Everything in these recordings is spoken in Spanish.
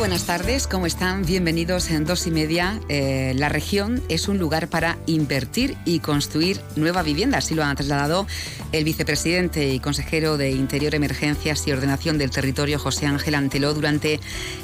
Buenas tardes, ¿cómo están? Bienvenidos en dos y media. Eh, la región es un lugar para invertir y construir nueva vivienda, así lo ha trasladado el vicepresidente y consejero de Interior, Emergencias y Ordenación del Territorio, José Ángel Anteló, durante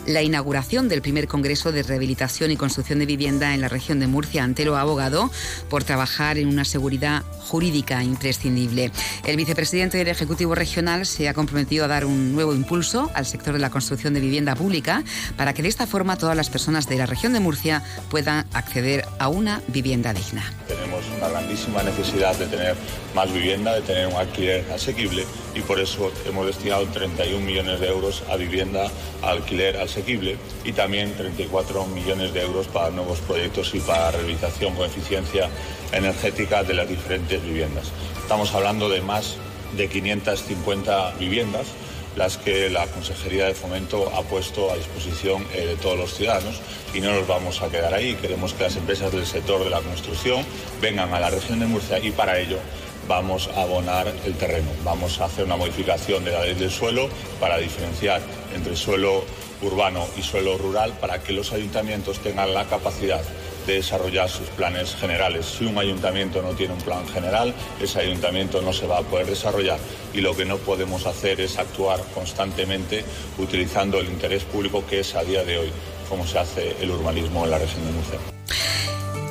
la inauguración del primer Congreso de Rehabilitación y Construcción de Vivienda en la región de Murcia. Anteló ha abogado por trabajar en una seguridad jurídica imprescindible. El vicepresidente del Ejecutivo Regional se ha comprometido a dar un nuevo impulso al sector de la construcción de vivienda pública para que de esta forma todas las personas de la región de Murcia puedan acceder a una vivienda digna. Tenemos una grandísima necesidad de tener más vivienda, de tener un alquiler asequible y por eso hemos destinado 31 millones de euros a vivienda, alquiler asequible y también 34 millones de euros para nuevos proyectos y para rehabilitación con eficiencia energética de las diferentes viviendas. Estamos hablando de más de 550 viviendas las que la Consejería de Fomento ha puesto a disposición eh, de todos los ciudadanos y no nos vamos a quedar ahí. Queremos que las empresas del sector de la construcción vengan a la región de Murcia y para ello vamos a abonar el terreno. Vamos a hacer una modificación de la ley del suelo para diferenciar entre suelo urbano y suelo rural para que los ayuntamientos tengan la capacidad desarrollar sus planes generales. Si un ayuntamiento no tiene un plan general, ese ayuntamiento no se va a poder desarrollar y lo que no podemos hacer es actuar constantemente utilizando el interés público que es a día de hoy como se hace el urbanismo en la región de Murcia.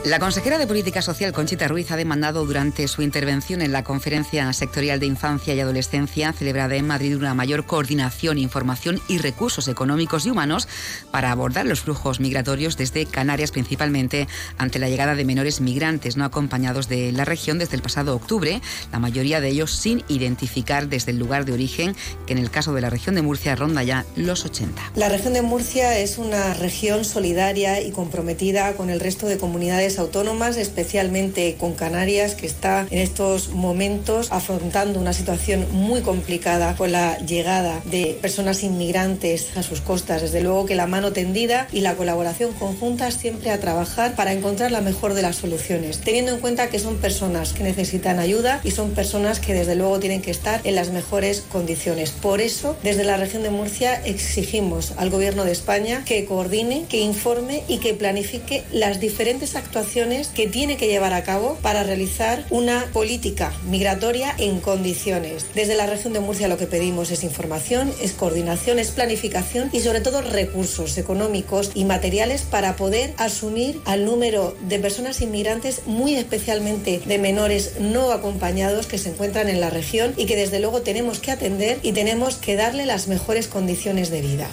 La consejera de Política Social, Conchita Ruiz, ha demandado durante su intervención en la Conferencia Sectorial de Infancia y Adolescencia celebrada en Madrid una mayor coordinación, información y recursos económicos y humanos para abordar los flujos migratorios desde Canarias principalmente ante la llegada de menores migrantes no acompañados de la región desde el pasado octubre, la mayoría de ellos sin identificar desde el lugar de origen, que en el caso de la región de Murcia ronda ya los 80. La región de Murcia es una región solidaria y comprometida con el resto de comunidades autónomas, especialmente con Canarias, que está en estos momentos afrontando una situación muy complicada con la llegada de personas inmigrantes a sus costas. Desde luego que la mano tendida y la colaboración conjunta siempre a trabajar para encontrar la mejor de las soluciones, teniendo en cuenta que son personas que necesitan ayuda y son personas que desde luego tienen que estar en las mejores condiciones. Por eso, desde la región de Murcia exigimos al Gobierno de España que coordine, que informe y que planifique las diferentes actuaciones que tiene que llevar a cabo para realizar una política migratoria en condiciones. Desde la región de Murcia lo que pedimos es información, es coordinación, es planificación y sobre todo recursos económicos y materiales para poder asumir al número de personas inmigrantes, muy especialmente de menores no acompañados que se encuentran en la región y que desde luego tenemos que atender y tenemos que darle las mejores condiciones de vida.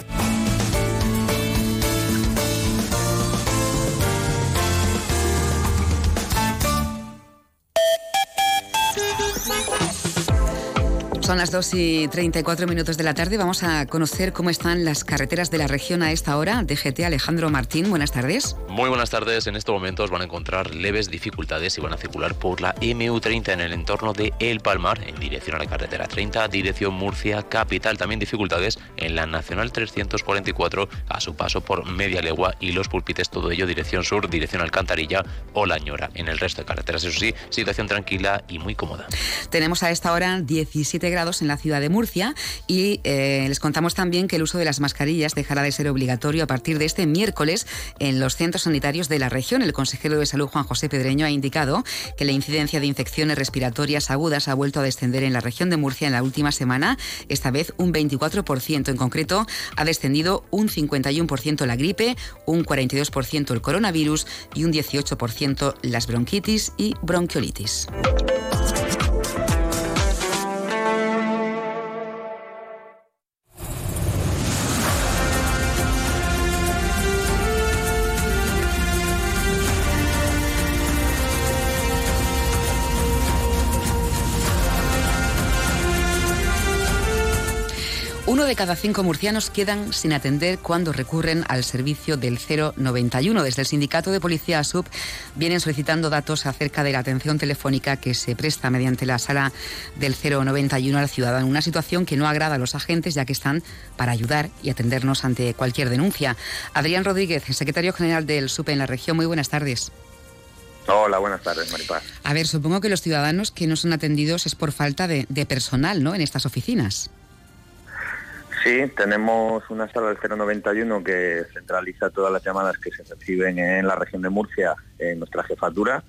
Son las 2 y 34 minutos de la tarde. Vamos a conocer cómo están las carreteras de la región a esta hora. DGT Alejandro Martín, buenas tardes. Muy buenas tardes. En estos momentos van a encontrar leves dificultades y van a circular por la MU30 en el entorno de El Palmar, en dirección a la carretera 30, dirección Murcia, capital. También dificultades en la Nacional 344 a su paso por Media Legua y Los Pulpites, todo ello dirección sur, dirección Alcantarilla o La Ñora. En el resto de carreteras, eso sí, situación tranquila y muy cómoda. Tenemos a esta hora 17 grados en la ciudad de Murcia y eh, les contamos también que el uso de las mascarillas dejará de ser obligatorio a partir de este miércoles en los centros sanitarios de la región. El consejero de Salud, Juan José Pedreño, ha indicado que la incidencia de infecciones respiratorias agudas ha vuelto a descender en la región de Murcia en la última semana, esta vez un 24%. En concreto, ha descendido un 51% la gripe, un 42% el coronavirus y un 18% las bronquitis y bronquiolitis. De cada cinco murcianos quedan sin atender cuando recurren al servicio del 091. Desde el sindicato de policía SUB vienen solicitando datos acerca de la atención telefónica que se presta mediante la sala del 091 al ciudadano. Una situación que no agrada a los agentes ya que están para ayudar y atendernos ante cualquier denuncia. Adrián Rodríguez, secretario general del SUP en la región, muy buenas tardes. Hola, buenas tardes, Maripaz. A ver, supongo que los ciudadanos que no son atendidos es por falta de, de personal, ¿no?, en estas oficinas. Sí, tenemos una sala del 091 que centraliza todas las llamadas que se reciben en la región de Murcia en nuestra jefatura.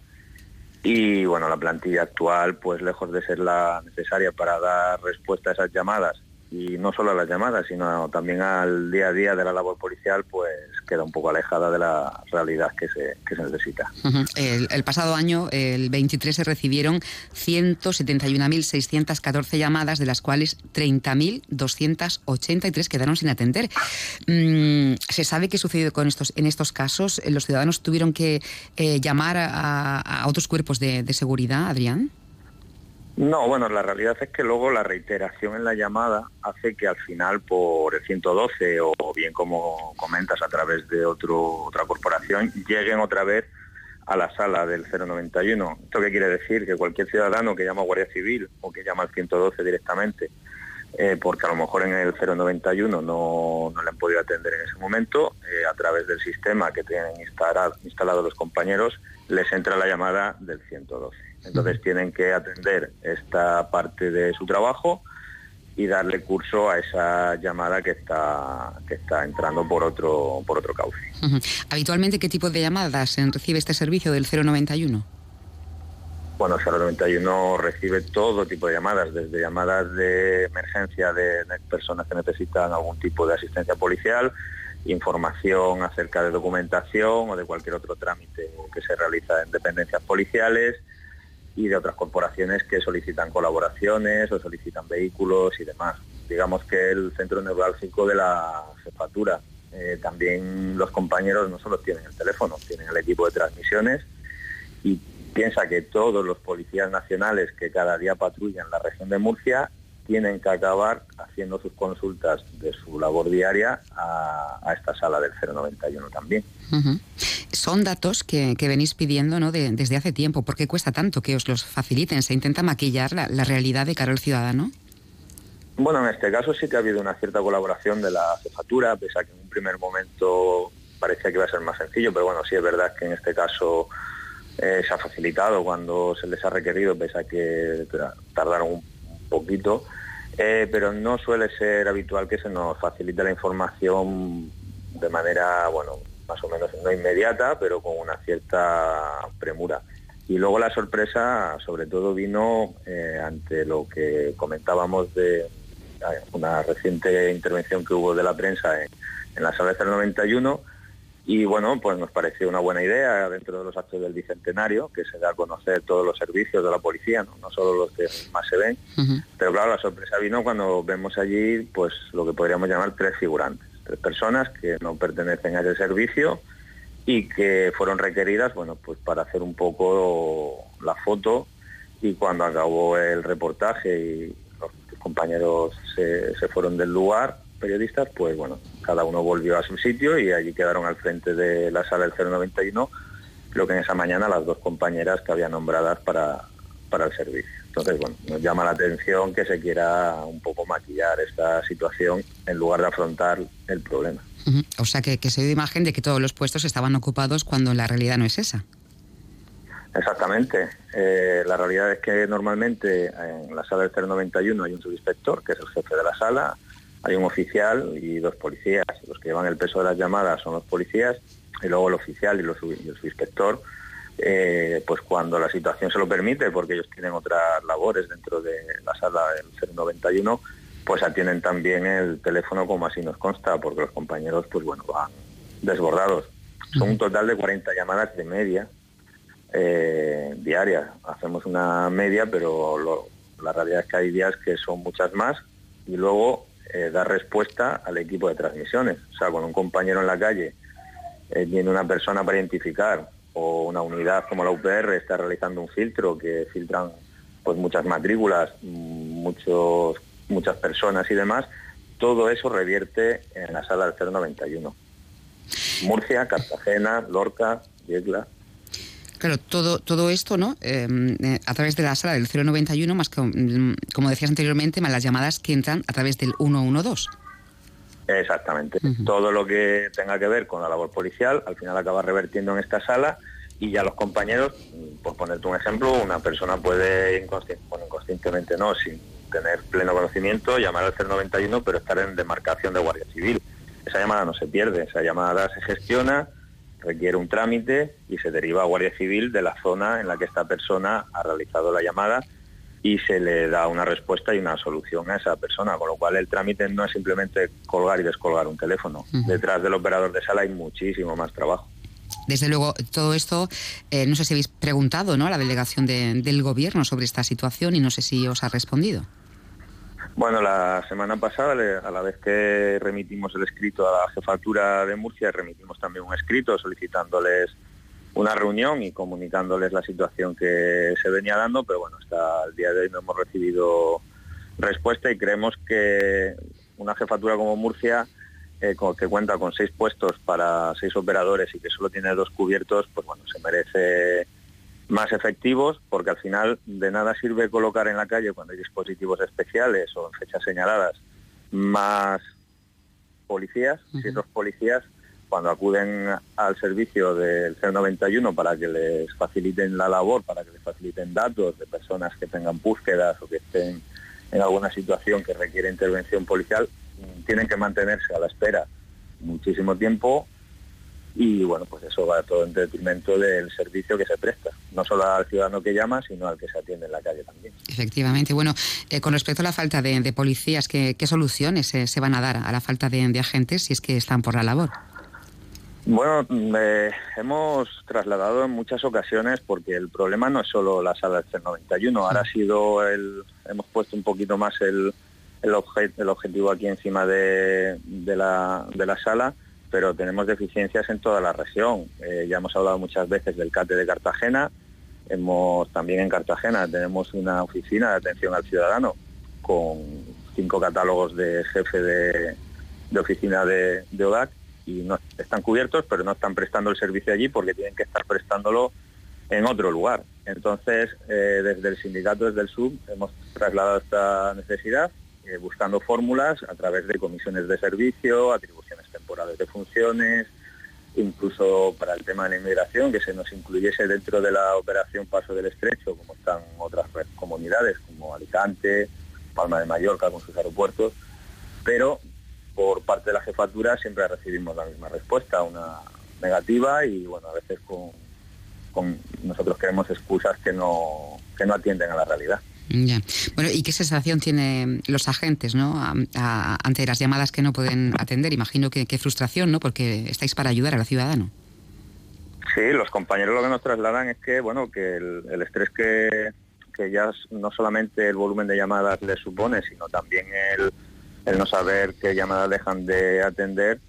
Y bueno, la plantilla actual pues lejos de ser la necesaria para dar respuesta a esas llamadas y no solo a las llamadas, sino también al día a día de la labor policial, pues queda un poco alejada de la realidad que se, que se necesita. el, pasado año, el 23, se recibieron 171.614 llamadas, de las cuales 30.283 quedaron sin atender. Mm, ¿Se sabe qué sucedió con estos, en estos casos? ¿Los ciudadanos tuvieron que eh, llamar a, otros cuerpos de seguridad, Adrián? No, bueno, la realidad es que luego la reiteración en la llamada hace que al final por el 112 o bien como comentas a través de otro, otra corporación lleguen otra vez a la sala del 091. ¿Esto qué quiere decir? Que cualquier ciudadano que llama a Guardia Civil o que llama al 112 directamente, eh, porque a lo mejor en el 091 no, no le han podido atender en ese momento, eh, a través del sistema que tienen instalado, instalado los compañeros, les entra la llamada del 112. Entonces tienen que atender esta parte de su trabajo y darle curso a esa llamada que está que está entrando por otro por otro cauce. Habitualmente qué tipo de llamadas recibe este servicio del 091? Bueno, el 091 recibe todo tipo de llamadas, desde llamadas de emergencia de personas que necesitan algún tipo de asistencia policial, información acerca de documentación o de cualquier otro trámite que se realiza en dependencias policiales, y de otras corporaciones que solicitan colaboraciones o solicitan vehículos y demás. Digamos que el centro neurálgico de la jefatura, eh, también los compañeros no solo tienen el teléfono, tienen el equipo de transmisiones y piensa que todos los policías nacionales que cada día patrullan la región de Murcia tienen que acabar haciendo sus consultas de su labor diaria a, esta sala del 091 también. Son datos que, venís pidiendo ¿no? desde hace tiempo. ¿Por qué cuesta tanto que os los faciliten? ¿Se intenta maquillar la, realidad de cara al ciudadano? Bueno, en este caso sí que ha habido una cierta colaboración de la jefatura, pese a que en un primer momento parecía que iba a ser más sencillo, pero bueno, sí es verdad que en este caso eh, se ha facilitado cuando se les ha requerido, pese a que tardaron un poquito, eh, pero no suele ser habitual que se nos facilite la información de manera, bueno, más o menos no inmediata, pero con una cierta premura. Y luego la sorpresa, sobre todo, vino eh, ante lo que comentábamos de una reciente intervención que hubo de la prensa en, en la sala del 91 y bueno, pues nos pareció una buena idea dentro de los actos del Bicentenario, que se da a conocer todos los servicios de la policía, no, solo los que más se ven. Pero claro, la sorpresa vino cuando vemos allí pues lo que podríamos llamar tres figurantes, tres personas que no pertenecen a ese servicio y que fueron requeridas, bueno, pues para hacer un poco la foto. Y cuando acabó el reportaje y los compañeros se, se fueron del lugar, periodistas, pues bueno, cada uno volvió a su sitio y allí quedaron al frente de la sala del 091, creo que en esa mañana las dos compañeras que había nombradas para, para el servicio. Entonces, bueno, nos llama la atención que se quiera un poco maquillar esta situación en lugar de afrontar el problema. O sea, que, se dio imagen de que todos los puestos estaban ocupados cuando la realidad no es esa. Exactamente. Eh, la realidad es que normalmente en la sala del 091 hay un subinspector, que es el jefe de la sala, hay un oficial y dos policías. Los que llevan el peso de las llamadas son los policías y luego el oficial y, los, el subinspector, eh, pues cuando la situación se lo permite, porque ellos tienen otras labores dentro de la sala del 091, pues atienden también el teléfono como así nos consta, porque los compañeros pues bueno van desbordados. Son un total de 40 llamadas de media eh, diarias. Hacemos una media, pero la realidad es que hay días que son muchas más y luego eh, dar respuesta al equipo de transmisiones. O sea, cuando un compañero en la calle eh, una persona para identificar o una unidad como la UPR está realizando un filtro que filtran pues muchas matrículas, muchos, muchas personas y demás, todo eso revierte en la sala del 091. Murcia, Cartagena, Lorca, Yegla. Claro, todo, todo esto, ¿no? Em, eh, a través de la sala del 091, más que, mm, como decías anteriormente, más las llamadas que entran a través del 112. Exactamente. Todo lo que tenga que ver con la labor policial, al final acaba revertiendo en esta sala y ya los compañeros, por ponerte un ejemplo, una persona puede inconscientemente no, sin tener pleno conocimiento, llamar al 091, pero estar en demarcación de Guardia Civil. Esa llamada no se pierde, esa llamada se gestiona, requiere un trámite y se deriva a Guardia Civil de la zona en la que esta persona ha realizado la llamada y se le da una respuesta y una solución a esa persona, con lo cual el trámite no es simplemente colgar y descolgar un teléfono. Detrás del operador de sala hay muchísimo más trabajo. Desde luego, todo esto, eh, no sé si habéis preguntado ¿no? a la delegación del gobierno sobre esta situación y no sé si os ha respondido. Bueno, la semana pasada, a la vez que remitimos el escrito a la jefatura de Murcia, remitimos también un escrito solicitándoles una reunión y comunicándoles la situación que se venía dando, pero bueno, hasta el día de hoy no hemos recibido respuesta y creemos que una jefatura como Murcia, eh, que cuenta con seis puestos para seis operadores y que solo tiene dos cubiertos, pues bueno, se merece más efectivos, porque al final de nada sirve colocar en la calle cuando hay dispositivos especiales o en fechas señaladas más policías, si esos policías cuando acuden al servicio del 091 para que les faciliten la labor, para que les faciliten datos de personas que tengan búsquedas o que estén en alguna situación que requiere intervención policial, tienen que mantenerse a la espera muchísimo tiempo y bueno, pues eso va todo en detrimento del servicio que se presta, no solo al ciudadano que llama, sino al que se atiende en la calle también. Efectivamente. Bueno, eh, con respecto a la falta de, policías, ¿qué, soluciones se van a dar a la falta de, agentes si es que están por la labor? Bueno, hemos trasladado en muchas ocasiones porque el problema no es solo la sala del 91, ahora ha sido el, hemos puesto un poquito más el, el, objetivo aquí encima de, la, de la sala pero tenemos deficiencias en toda la región. Eh, ya hemos hablado muchas veces del CATE de Cartagena, hemos también en Cartagena tenemos una oficina de atención al ciudadano con cinco catálogos de jefe de, oficina de, ODAC y no están cubiertos, pero no están prestando el servicio allí porque tienen que estar prestándolo en otro lugar. Entonces, eh, desde el sindicato, desde el SUB, hemos trasladado esta necesidad eh, buscando fórmulas a través de comisiones de servicio, atribuciones temporales de funciones, incluso para el tema de la inmigración, que se nos incluyese dentro de la operación Paso del Estrecho, como están otras comunidades como Alicante, Palma de Mallorca con sus aeropuertos, pero por parte de la jefatura siempre recibimos la misma respuesta, una negativa y bueno, a veces con, nosotros queremos excusas que no, que no atienden a la realidad. Ya. Bueno, ¿y qué sensación tienen los agentes ¿no? ante las llamadas que no pueden atender? Imagino que qué frustración, ¿no? Porque estáis para ayudar al ciudadano. Sí, los compañeros lo que nos trasladan es que, bueno, que el, estrés que, que, ya no solamente el volumen de llamadas les supone, sino también el, el no saber qué llamadas dejan de atender,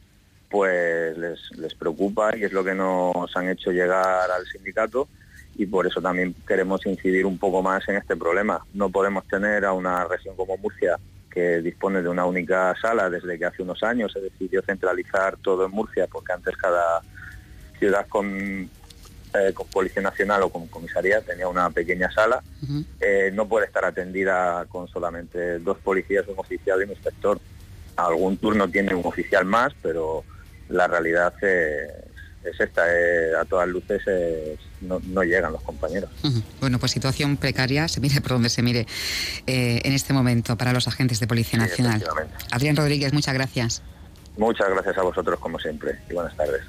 pues les, les preocupa y es lo que nos han hecho llegar al sindicato y por eso también queremos incidir un poco más en este problema. No podemos tener a una región como Murcia que dispone de una única sala desde que hace unos años se decidió centralizar todo en Murcia porque antes cada ciudad con, eh, con Policía Nacional o con comisaría tenía una pequeña sala. Eh, no puede estar atendida con solamente dos policías, un oficial y un inspector. Algún turno tiene un oficial más, pero la realidad es es esta, eh, a todas luces no, llegan los compañeros. Bueno, pues situación precaria, se mire por donde se mire eh, en este momento para los agentes de Policía Nacional. Adrián Rodríguez, muchas gracias. Muchas gracias a vosotros como siempre y buenas tardes.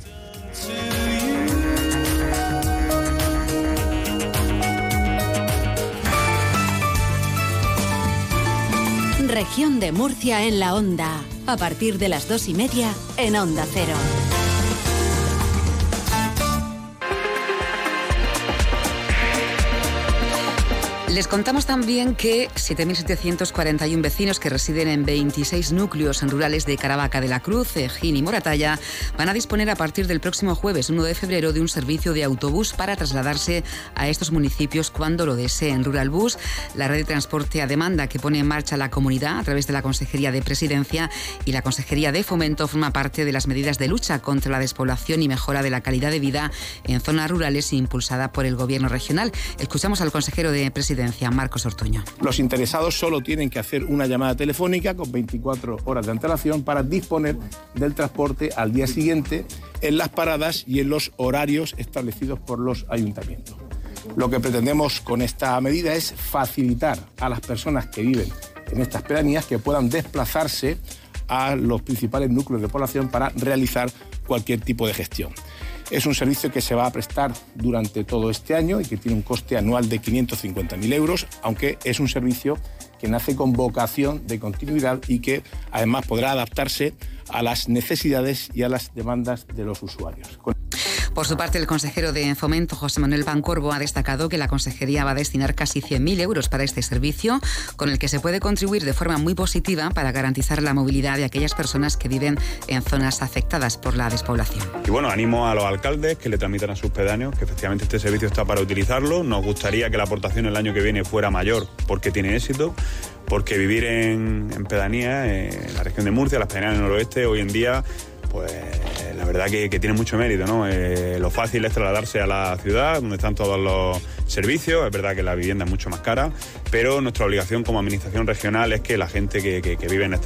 Región de Murcia en la onda, a partir de las dos y media en Onda Cero. Les contamos también que 7.741 vecinos que residen en 26 núcleos rurales de Caravaca de la Cruz, Ejín y Moratalla van a disponer a partir del próximo jueves 1 de febrero de un servicio de autobús para trasladarse a estos municipios cuando lo deseen. Rural Bus, la red de transporte a demanda que pone en marcha la comunidad a través de la Consejería de Presidencia y la Consejería de Fomento, forma parte de las medidas de lucha contra la despoblación y mejora de la calidad de vida en zonas rurales impulsada por el Gobierno regional. Escuchamos al consejero de Marcos Ortuño. Los interesados solo tienen que hacer una llamada telefónica con 24 horas de antelación para disponer del transporte al día siguiente en las paradas y en los horarios establecidos por los ayuntamientos. Lo que pretendemos con esta medida es facilitar a las personas que viven en estas pedanías que puedan desplazarse a los principales núcleos de población para realizar cualquier tipo de gestión. Es un servicio que se va a prestar durante todo este año y que tiene un coste anual de 550.000 euros, aunque es un servicio que nace con vocación de continuidad y que además podrá adaptarse a las necesidades y a las demandas de los usuarios. Por su parte, el consejero de Fomento, José Manuel Bancorbo, ha destacado que la Consejería va a destinar casi 100.000 euros para este servicio, con el que se puede contribuir de forma muy positiva para garantizar la movilidad de aquellas personas que viven en zonas afectadas por la despoblación. Y bueno, animo a los alcaldes que le tramitan a sus pedáneos que efectivamente este servicio está para utilizarlo. Nos gustaría que la aportación el año que viene fuera mayor porque tiene éxito porque vivir en, pedanía, en la región de Murcia, las pedanías del noroeste, hoy en día pues verdad que, tiene mucho mérito, ¿no? Eh, lo fácil es trasladarse a la ciudad, donde están todos los servicios, es verdad que la vivienda es mucho más cara, pero nuestra obligación como administración regional es que la gente que, vive en, eh,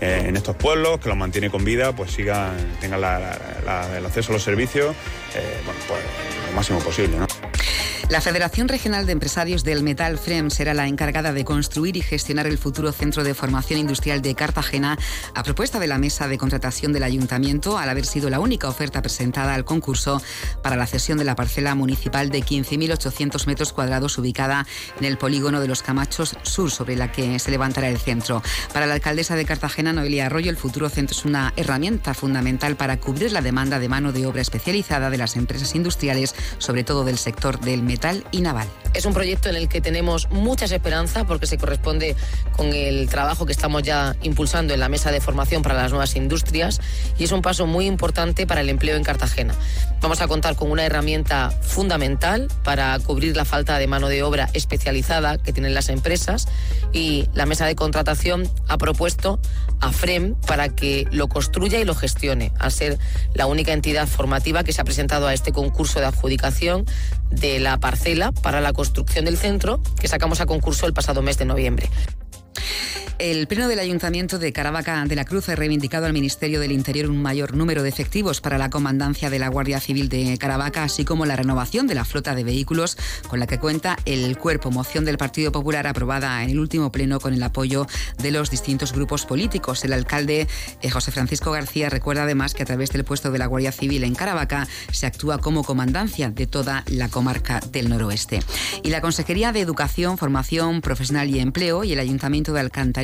en estos pueblos, que los mantiene con vida, pues sigan, tengan el acceso a los servicios, eh, bueno, pues lo máximo posible, ¿no? La Federación Regional de Empresarios del Metal FREM será la encargada de construir y gestionar el futuro Centro de Formación Industrial de Cartagena a propuesta de la mesa de contratación del Ayuntamiento al haber sido la única oferta presentada al concurso para la cesión de la parcela municipal de 15.800 metros cuadrados ubicada en el polígono de los Camachos Sur sobre la que se levantará el centro. Para la alcaldesa de Cartagena, Noelia Arroyo, el futuro centro es una herramienta fundamental para cubrir la demanda de mano de obra especializada de las empresas industriales, sobre todo del sector del metal y naval. Es un proyecto en el que tenemos muchas esperanzas porque se corresponde con el trabajo que estamos ya impulsando en la mesa de formación para las nuevas industrias y es un paso muy importante para el empleo en Cartagena. Vamos a contar con una herramienta fundamental para cubrir la falta de mano de obra especializada que tienen las empresas y la mesa de contratación ha propuesto a FREM para que lo construya y lo gestione, al ser la única entidad formativa que se ha presentado a este concurso de adjudicación de la parcela para la construcción del centro que sacamos a concurso el pasado mes de noviembre. El Pleno del Ayuntamiento de Caravaca de la Cruz ha reivindicado al Ministerio del Interior un mayor número de efectivos para la comandancia de la Guardia Civil de Caravaca, así como la renovación de la flota de vehículos con la que cuenta el cuerpo. Moción del Partido Popular aprobada en el último pleno con el apoyo de los distintos grupos políticos. El alcalde eh, José Francisco García recuerda además que a través del puesto de la Guardia Civil en Caravaca se actúa como comandancia de toda la comarca del noroeste. Y la Consejería de Educación, Formación Profesional y Empleo y el Ayuntamiento de Alcántara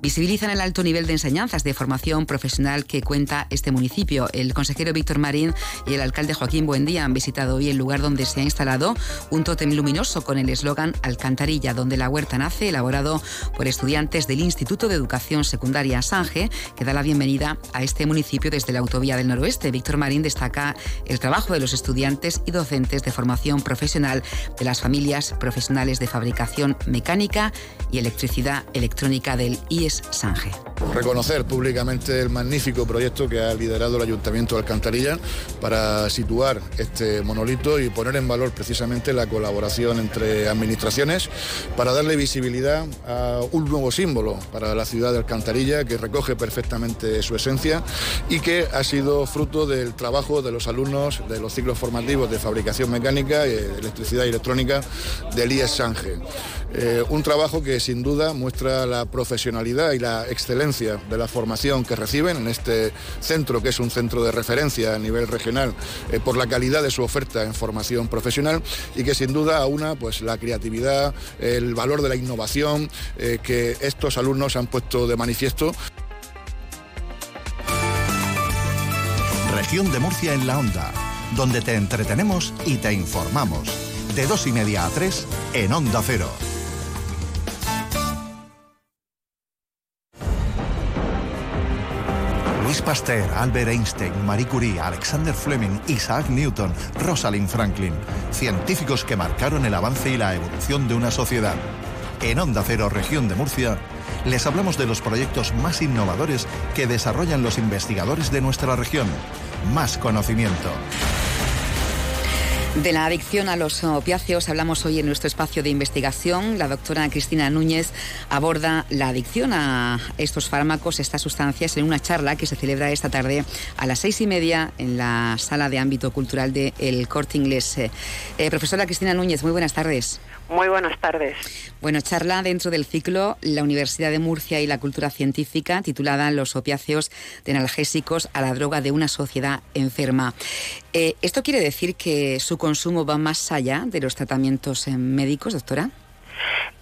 visibilizan el alto nivel de enseñanzas de formación profesional que cuenta este municipio. El consejero Víctor Marín y el alcalde Joaquín Buendía han visitado hoy el lugar donde se ha instalado un tótem luminoso con el eslogan Alcantarilla, donde la huerta nace, elaborado por estudiantes del Instituto de Educación Secundaria Sange, que da la bienvenida a este municipio desde la Autovía del Noroeste. Víctor Marín destaca el trabajo de los estudiantes y docentes de formación profesional de las familias profesionales de fabricación mecánica y electricidad electrónica del IES Sange. Reconocer públicamente el magnífico proyecto que ha liderado el Ayuntamiento de Alcantarilla para situar este monolito y poner en valor precisamente la colaboración entre administraciones para darle visibilidad a un nuevo símbolo para la ciudad de Alcantarilla que recoge perfectamente su esencia y que ha sido fruto del trabajo de los alumnos de los ciclos formativos de fabricación mecánica, y electricidad y electrónica del IES Sange. Eh, un trabajo que sin duda muestra la profesionalidad y la excelencia de la formación que reciben en este centro, que es un centro de referencia a nivel regional eh, por la calidad de su oferta en formación profesional y que sin duda aúna pues, la creatividad, el valor de la innovación eh, que estos alumnos han puesto de manifiesto. Región de Murcia en la onda, donde te entretenemos y te informamos de dos y media a tres en Onda Cero. Pasteur, Albert Einstein, Marie Curie, Alexander Fleming, Isaac Newton, Rosalind Franklin, científicos que marcaron el avance y la evolución de una sociedad. En Onda Cero, región de Murcia, les hablamos de los proyectos más innovadores que desarrollan los investigadores de nuestra región. Más conocimiento. De la adicción a los opiáceos hablamos hoy en nuestro espacio de investigación. La doctora Cristina Núñez aborda la adicción a estos fármacos, estas sustancias, en una charla que se celebra esta tarde a las seis y media en la sala de ámbito cultural de Corte Inglés. Eh, profesora Cristina Núñez, muy buenas tardes. Muy buenas tardes. Bueno, charla dentro del ciclo La Universidad de Murcia y la Cultura Científica, titulada Los opiáceos de analgésicos a la droga de una sociedad enferma. Eh, ¿Esto quiere decir que su consumo va más allá de los tratamientos eh, médicos, doctora?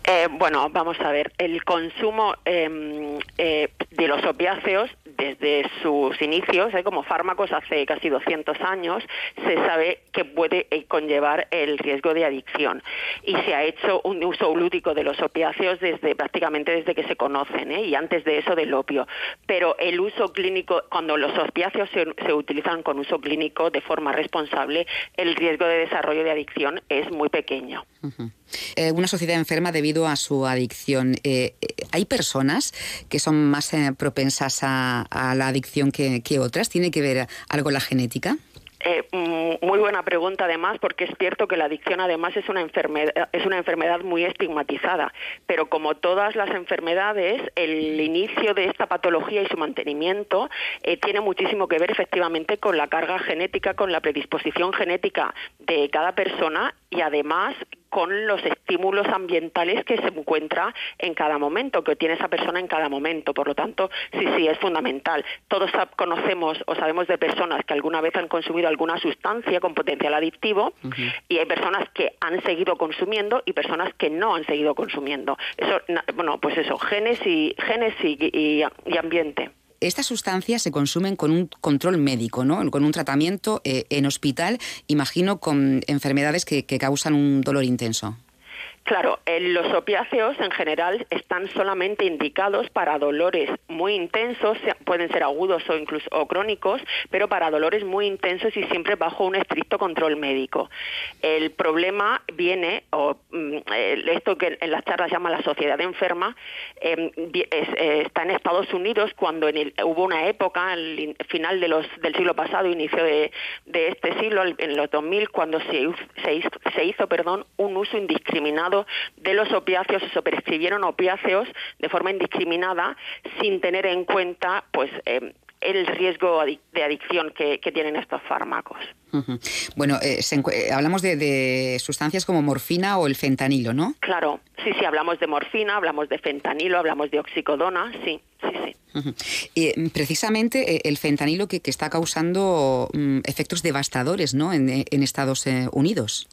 Eh, bueno, vamos a ver, el consumo em, eh, de los opiáceos desde sus inicios, eh, como fármacos hace casi 200 años, se sabe que puede conllevar el riesgo de adicción y se ha hecho un uso lúdico de los opiáceos desde prácticamente desde que se conocen y antes de eso del opio. Pero el uso clínico, cuando los opiáceos se, utilizan con uso clínico de forma responsable, el riesgo de desarrollo de adicción es muy pequeño. Una sociedad enferma debido a su adicción. Eh, eh, ¿Hay personas que son más eh, propensas a, la adicción que, otras? ¿Tiene que ver algo la genética? Eh, mm, muy buena pregunta además, porque es cierto que la adicción además es una enfermedad, es una enfermedad muy estigmatizada, pero como todas las enfermedades, el inicio de esta patología y su mantenimiento eh, tiene muchísimo que ver efectivamente con la carga genética, con la predisposición genética de cada persona y además con los estímulos ambientales que se encuentra en cada momento, que tiene esa persona en cada momento. Por lo tanto, sí, sí, es fundamental. Todos conocemos o sabemos de personas que alguna vez han consumido alguna sustancia con potencial adictivo y hay personas que han seguido consumiendo y personas que no han seguido consumiendo. Eso, bueno, pues eso, genes y, genes y, ambiente estas sustancias se consumen con un control médico, ¿no? con un tratamiento eh, en hospital, imagino con enfermedades que causan un dolor intenso. Claro, los opiáceos en general están solamente indicados para dolores muy intensos, pueden ser agudos o incluso crónicos, pero para dolores muy intensos y siempre bajo un estricto control médico. El problema viene, o mm, esto que en las charlas llama la sociedad enferma, em, eh, está en Estados Unidos cuando hubo una época, al final de del siglo pasado, inicio de, este siglo, en los 2000, cuando se, se hizo perdón, un uso indiscriminado de los opiáceos, se prescribieron opiáceos de forma indiscriminada sin tener en cuenta pues eh, el riesgo de adicción que, tienen estos fármacos. Bueno, eh, eh, hablamos de, sustancias como morfina o el fentanilo, ¿no? Claro, sí, sí, hablamos de morfina, hablamos de fentanilo, hablamos de oxicodona, sí, sí, sí. Y mm, precisamente el fentanilo que, está causando mm, efectos devastadores ¿no? en, en Estados Unidos.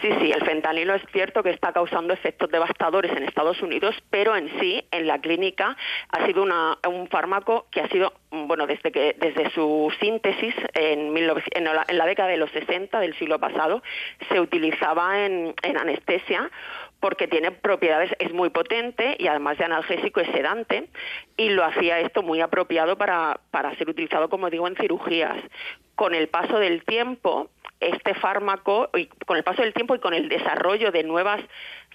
Sí, sí, el fentanilo es cierto que está causando efectos devastadores en Estados Unidos, pero en sí, en la clínica, ha sido un fármaco que ha sido, bueno, desde, que, desde su síntesis en, en, la, década de los 60 del siglo pasado, se utilizaba en, anestesia porque tiene propiedades, es muy potente y además de analgésico es sedante y lo hacía esto muy apropiado para, para ser utilizado, como digo, en cirugías. Con el paso del tiempo, este fármaco, con el paso del tiempo y con el desarrollo de nuevas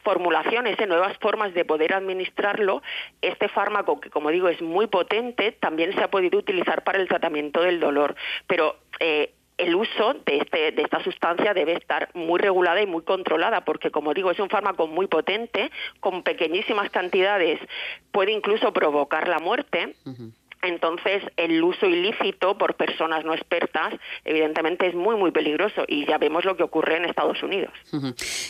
formulaciones, de nuevas formas de poder administrarlo, este fármaco, que como digo es muy potente, también se ha podido utilizar para el tratamiento del dolor. Pero eh, el uso de, este, de esta sustancia debe estar muy regulada y muy controlada, porque como digo, es un fármaco muy potente, con pequeñísimas cantidades puede incluso provocar la muerte. Entonces, el uso ilícito por personas no expertas, evidentemente, es muy, muy peligroso y ya vemos lo que ocurre en Estados Unidos.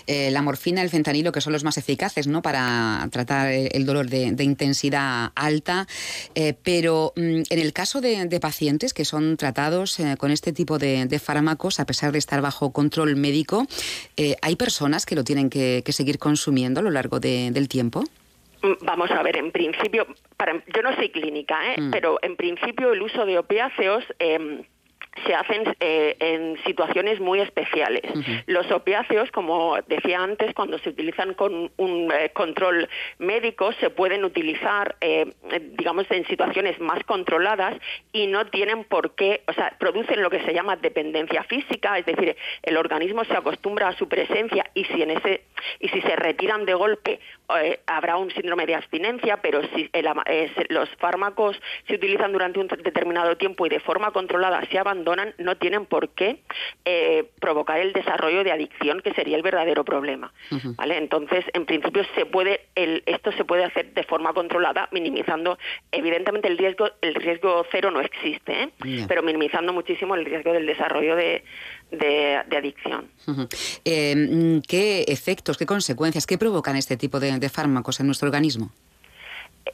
Eh, la morfina, el fentanilo, que son los más eficaces ¿no? para tratar el dolor de, intensidad alta, eh, pero mm, en el caso de, pacientes que son tratados eh, con este tipo de, fármacos, a pesar de estar bajo control médico, ¿hay personas que lo tienen que, seguir consumiendo a lo largo del tiempo? Vamos a ver, en principio, para, yo no soy clínica, ¿eh? Mm. pero en principio el uso de opiáceos... Eh, se hacen eh, en situaciones muy especiales. Los opiáceos, como decía antes, cuando se utilizan con un eh, control médico, se pueden utilizar, eh, digamos, en situaciones más controladas y no tienen por qué, o sea, producen lo que se llama dependencia física, es decir, el organismo se acostumbra a su presencia y si en ese y si se retiran de golpe habrá un síndrome de abstinencia, pero si los fármacos se utilizan durante un determinado tiempo y de forma controlada se abandonan no tienen por qué eh, provocar el desarrollo de adicción, que sería el verdadero problema. ¿vale? Entonces, en principio, se puede el, esto se puede hacer de forma controlada, minimizando, evidentemente, el riesgo, el riesgo cero no existe, ¿eh? pero minimizando muchísimo el riesgo del desarrollo de, de, adicción. Eh, ¿Qué efectos, qué consecuencias, qué provocan este tipo de fármacos en nuestro organismo?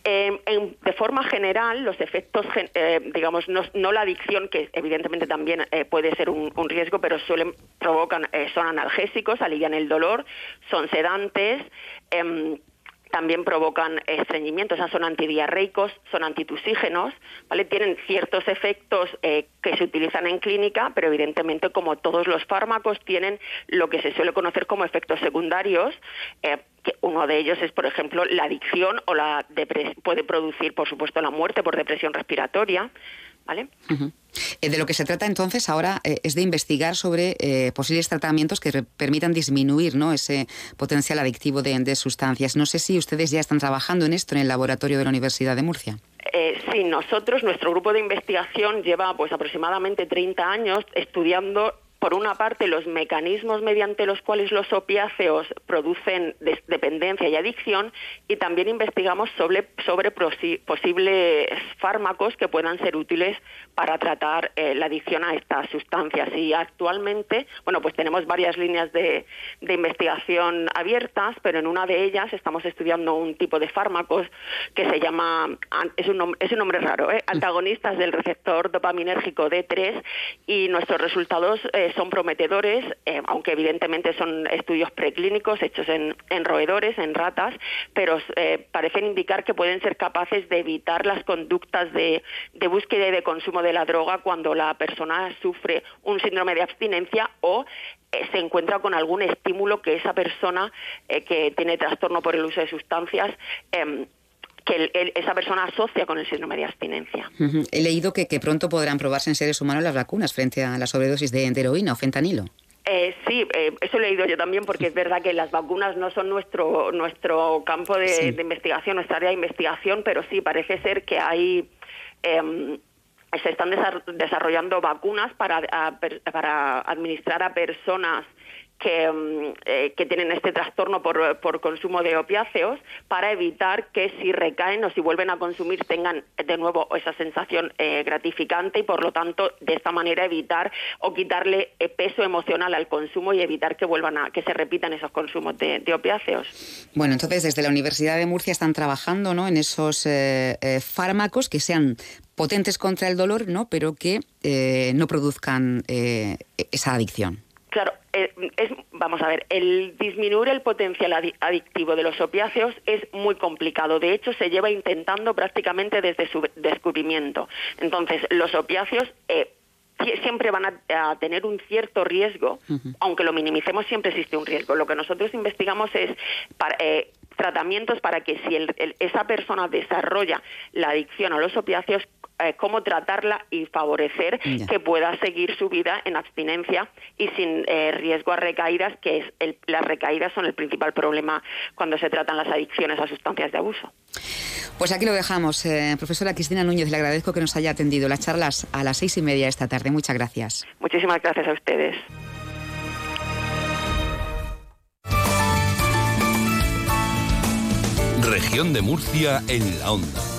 de forma general, los efectos, eh, digamos, no, la adicción, que evidentemente también eh, puede ser un, riesgo, pero suelen provocan, eh, son analgésicos, alivian el dolor, son sedantes, em, también provocan estreñimiento, o sea, son antidiarreicos, son antitusígenos, ¿vale? Tienen ciertos efectos eh, que se utilizan en clínica, pero evidentemente, como todos los fármacos, tienen lo que se suele conocer como efectos secundarios, eh, que uno de ellos es, por ejemplo, la adicción o la puede producir, por supuesto, la muerte por depresión respiratoria, ¿vale? Eh, de lo que se trata entonces ahora eh, es de investigar sobre eh, posibles tratamientos que permitan disminuir ¿no? ese potencial adictivo de, sustancias. No sé si ustedes ya están trabajando en esto en el laboratorio de la Universidad de Murcia. sí, nosotros, nuestro grupo de investigación lleva pues aproximadamente 30 años estudiando por una parte, los mecanismos mediante los cuales los opiáceos producen dependencia y adicción y también investigamos sobre, sobre posibles fármacos que puedan ser útiles para tratar eh, la adicción a estas sustancias. Y actualmente, bueno, pues tenemos varias líneas de, investigación abiertas, pero en una de ellas estamos estudiando un tipo de fármacos que se llama, es un, es un nombre raro, ¿eh? antagonistas del receptor dopaminérgico D3 y nuestros resultados eh, son prometedores, eh, aunque evidentemente son estudios preclínicos hechos en, roedores, en ratas, pero eh, parecen indicar que pueden ser capaces de evitar las conductas de, búsqueda y de consumo de la droga cuando la persona sufre un síndrome de abstinencia o eh, se encuentra con algún estímulo que esa persona que tiene trastorno por el uso de sustancias em, que esa persona asocia con el síndrome de abstinencia. He leído que, pronto podrán probarse en seres humanos las vacunas frente a la sobredosis de, heroína o fentanilo. Eh, sí, eh, eso he leído yo también porque es verdad que las vacunas no son nuestro nuestro campo de, investigación, nuestra área de investigación, pero sí parece ser que hay em, se están desarrollando vacunas para, para administrar a personas que, mm, eh, que, tienen este trastorno por, por, consumo de opiáceos para evitar que si recaen o si vuelven a consumir tengan de nuevo esa sensación eh, gratificante y por lo tanto de esta manera evitar o quitarle eh, peso emocional al consumo y evitar que vuelvan a que se repitan esos consumos de, opiáceos. Bueno, entonces desde la Universidad de Murcia están trabajando ¿no? en esos fármacos que sean potentes contra el dolor, ¿no? pero que no produzcan esa adicción. Claro, eh, es, vamos a ver, el disminuir el potencial adictivo de los opiáceos es muy complicado. De hecho, se lleva intentando prácticamente desde su descubrimiento. Entonces, los opiáceos eh, siempre van a, tener un cierto riesgo, aunque lo minimicemos, siempre existe un riesgo. Lo que nosotros investigamos es eh, tratamientos para que si esa persona desarrolla la adicción a los opiáceos, eh, cómo tratarla y favorecer que pueda seguir su vida en abstinencia y sin eh, riesgo a recaídas, que es las recaídas son el principal problema cuando se tratan las adicciones a sustancias de abuso. Pues aquí lo dejamos. Eh, profesora Cristina Núñez, le agradezco que nos haya atendido las charlas a las seis y media esta tarde. Muchas gracias. Muchísimas gracias a ustedes. Región de Murcia en la onda.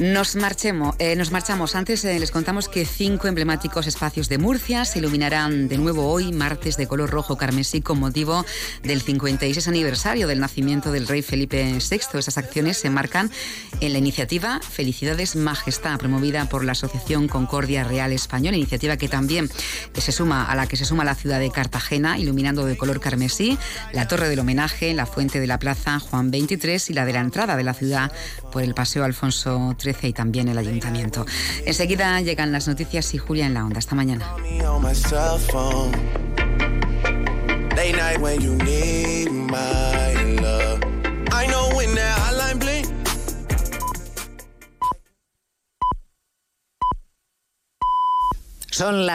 Nos, marchemos, eh, nos marchamos. Antes eh, les contamos que cinco emblemáticos espacios de Murcia se iluminarán de nuevo hoy, martes, de color rojo carmesí, con motivo del 56 aniversario del nacimiento del rey Felipe VI. Estas acciones se marcan en la iniciativa Felicidades Majestad, promovida por la Asociación Concordia Real Española, iniciativa que también se suma a la que se suma la ciudad de Cartagena, iluminando de color carmesí la torre del homenaje, la fuente de la plaza Juan 23 y la de la entrada de la ciudad por el Paseo Alfonso XIII y también el Ayuntamiento. Enseguida llegan las noticias y Julia en la onda. Hasta mañana. Son